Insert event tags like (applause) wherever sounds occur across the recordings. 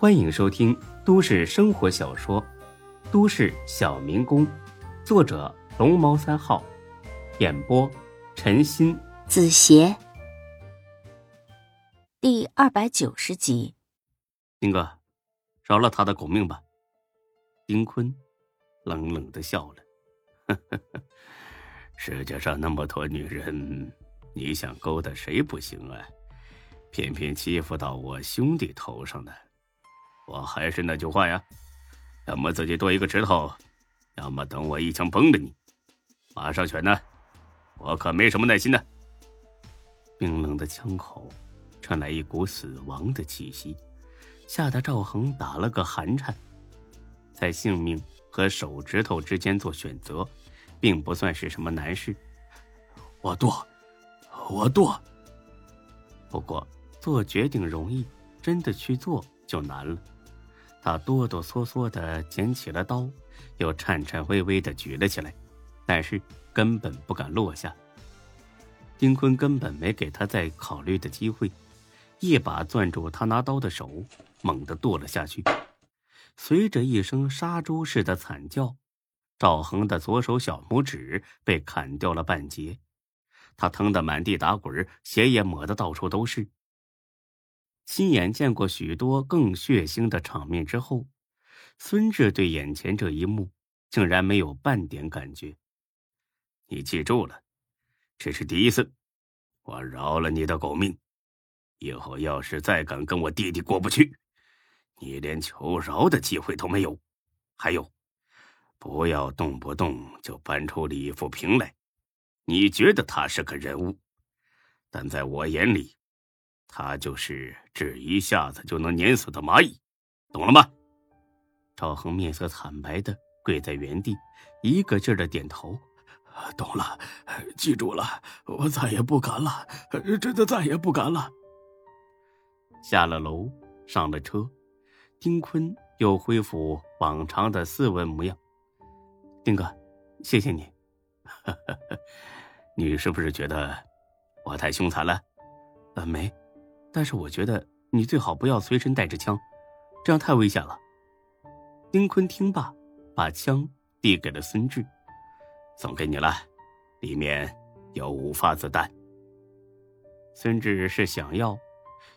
欢迎收听都市生活小说《都市小民工》，作者龙猫三号，演播陈鑫、子邪，第二百九十集。丁哥，饶了他的狗命吧。丁坤冷冷的笑了，呵呵呵，世界上那么多女人，你想勾搭谁不行啊？偏偏欺负到我兄弟头上呢。我还是那句话呀，要么自己多一个指头，要么等我一枪崩了你。马上选呢，我可没什么耐心的。冰冷的枪口传来一股死亡的气息，吓得赵恒打了个寒颤。在性命和手指头之间做选择，并不算是什么难事。我剁，我剁。不过。做决定容易，真的去做就难了。他哆哆嗦嗦的捡起了刀，又颤颤巍巍的举了起来，但是根本不敢落下。丁坤根本没给他再考虑的机会，一把攥住他拿刀的手，猛地剁了下去。随着一声杀猪似的惨叫，赵恒的左手小拇指被砍掉了半截，他疼得满地打滚，血也抹得到处都是。亲眼见过许多更血腥的场面之后，孙志对眼前这一幕竟然没有半点感觉。你记住了，这是第一次，我饶了你的狗命。以后要是再敢跟我弟弟过不去，你连求饶的机会都没有。还有，不要动不动就搬出李富平来。你觉得他是个人物，但在我眼里。他就是只一下子就能碾死的蚂蚁，懂了吗？赵恒面色惨白的跪在原地，一个劲儿的点头：“懂了，记住了，我再也不敢了，真的再也不敢了。”下了楼，上了车，丁坤又恢复往常的斯文模样：“丁哥，谢谢你。(laughs) 你是不是觉得我太凶残了？”“呃，没。”但是我觉得你最好不要随身带着枪，这样太危险了。丁坤听罢，把枪递给了孙志，送给你了，里面有五发子弹。孙志是想要，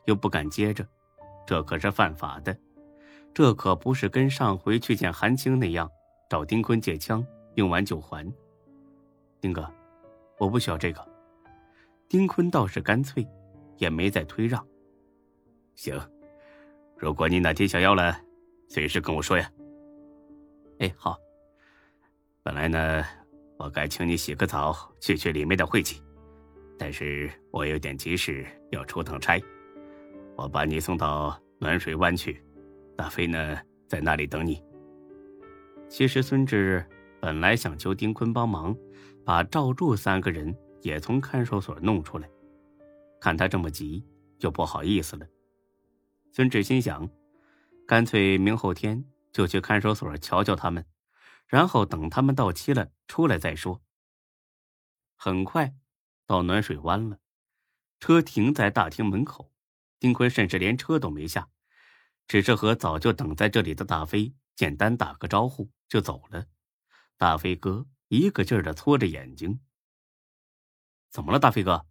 又不敢接着，这可是犯法的，这可不是跟上回去见韩青那样找丁坤借枪，用完就还。丁哥，我不需要这个。丁坤倒是干脆。也没再推让。行，如果你哪天想要了，随时跟我说呀。哎，好。本来呢，我该请你洗个澡，去去里面的晦气，但是我有点急事要出趟差，我把你送到暖水湾去，大飞呢在那里等你。其实孙志本来想求丁坤帮忙，把赵柱三个人也从看守所弄出来。看他这么急，就不好意思了。孙志心想，干脆明后天就去看守所瞧瞧他们，然后等他们到期了出来再说。很快，到暖水湾了，车停在大厅门口，丁坤甚至连车都没下，只是和早就等在这里的大飞简单打个招呼就走了。大飞哥一个劲儿的搓着眼睛：“怎么了，大飞哥？”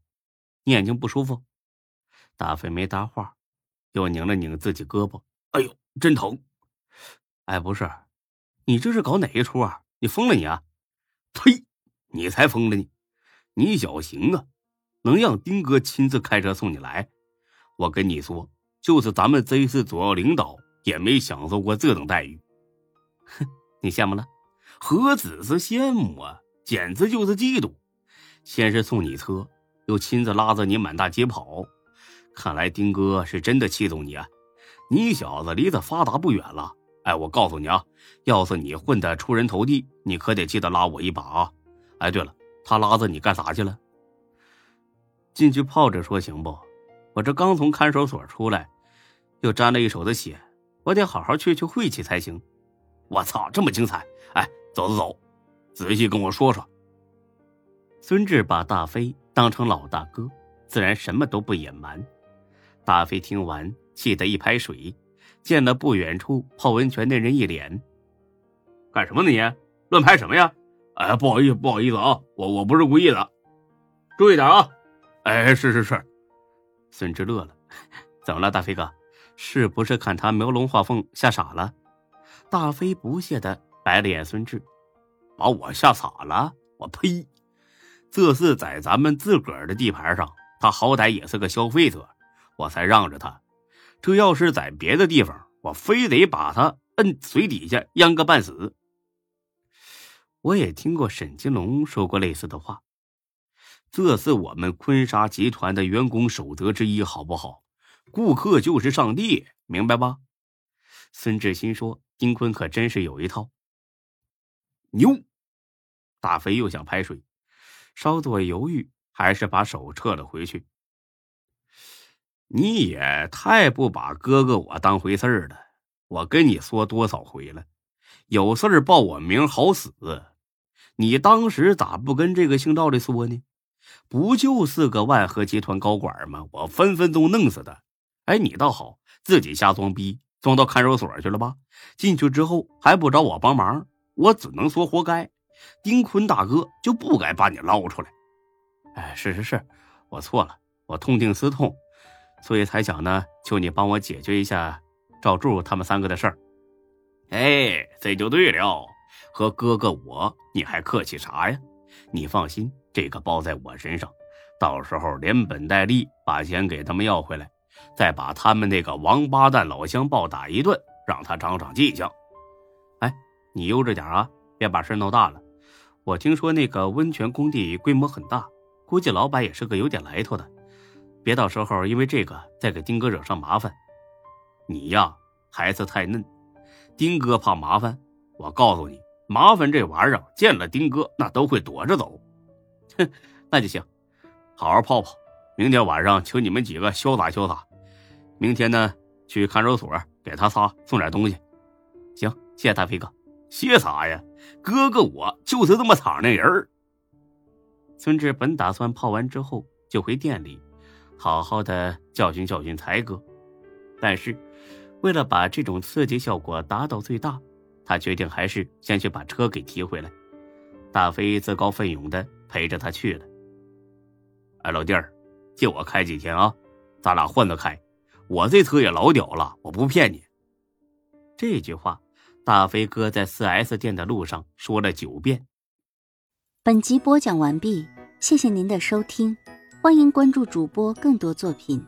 你眼睛不舒服？大飞没搭话，又拧了拧自己胳膊。哎呦，真疼！哎，不是，你这是搞哪一出啊？你疯了你啊？呸！你才疯了你！你小行啊，能让丁哥亲自开车送你来？我跟你说，就是咱们这次主要领导也没享受过这等待遇。哼，你羡慕了？何止是羡慕啊，简直就是嫉妒！先是送你车。又亲自拉着你满大街跑，看来丁哥是真的器重你啊！你小子离得发达不远了。哎，我告诉你啊，要是你混得出人头地，你可得记得拉我一把啊！哎，对了，他拉着你干啥去了？进去泡着说行不？我这刚从看守所出来，又沾了一手的血，我得好好去去晦气才行。我操，这么精彩！哎，走走走，仔细跟我说说。孙志把大飞。当成老大哥，自然什么都不隐瞒。大飞听完，气得一拍水，见了不远处泡温泉的人一脸：“干什么呢你？乱拍什么呀？”“哎，不好意思，不好意思啊，我我不是故意的，注意点啊！”“哎，是是是。”孙志乐了：“ (laughs) 怎么了，大飞哥？是不是看他描龙画凤吓傻了？”大飞不屑的白了眼孙志：“把我吓傻了？我呸！这是在咱们自个儿的地盘上，他好歹也是个消费者，我才让着他。”这要是在别的地方，我非得把他摁水底下淹个半死。我也听过沈金龙说过类似的话，这是我们坤沙集团的员工守则之一，好不好？顾客就是上帝，明白吧？孙志新说：“丁坤可真是有一套。”牛！大飞又想拍水，稍作犹豫，还是把手撤了回去。你也太不把哥哥我当回事儿了！我跟你说多少回了，有事儿报我名好使。你当时咋不跟这个姓赵的说呢？不就是个万和集团高管吗？我分分钟弄死他！哎，你倒好，自己瞎装逼，装到看守所去了吧？进去之后还不找我帮忙，我只能说活该。丁坤大哥就不该把你捞出来。哎，是是是，我错了，我痛定思痛。所以才想呢，求你帮我解决一下赵柱他们三个的事儿。哎，这就对了，和哥哥我，你还客气啥呀？你放心，这个包在我身上，到时候连本带利把钱给他们要回来，再把他们那个王八蛋老乡暴打一顿，让他长长记性。哎，你悠着点啊，别把事闹大了。我听说那个温泉工地规模很大，估计老板也是个有点来头的。别到时候因为这个再给丁哥惹上麻烦，你呀孩子太嫩，丁哥怕麻烦。我告诉你，麻烦这玩意儿见了丁哥那都会躲着走。哼，(laughs) 那就行，好好泡泡。明天晚上请你们几个潇洒潇洒。明天呢去看守所给他仨送点东西。行，谢谢大飞哥。谢啥呀？哥哥我就是这么敞亮人儿。孙志本打算泡完之后就回店里。好好的教训教训才哥，但是为了把这种刺激效果达到最大，他决定还是先去把车给提回来。大飞自告奋勇的陪着他去了。哎，老弟儿，借我开几天啊，咱俩换着开。我这车也老屌了，我不骗你。这句话，大飞哥在四 S 店的路上说了九遍。本集播讲完毕，谢谢您的收听。欢迎关注主播更多作品。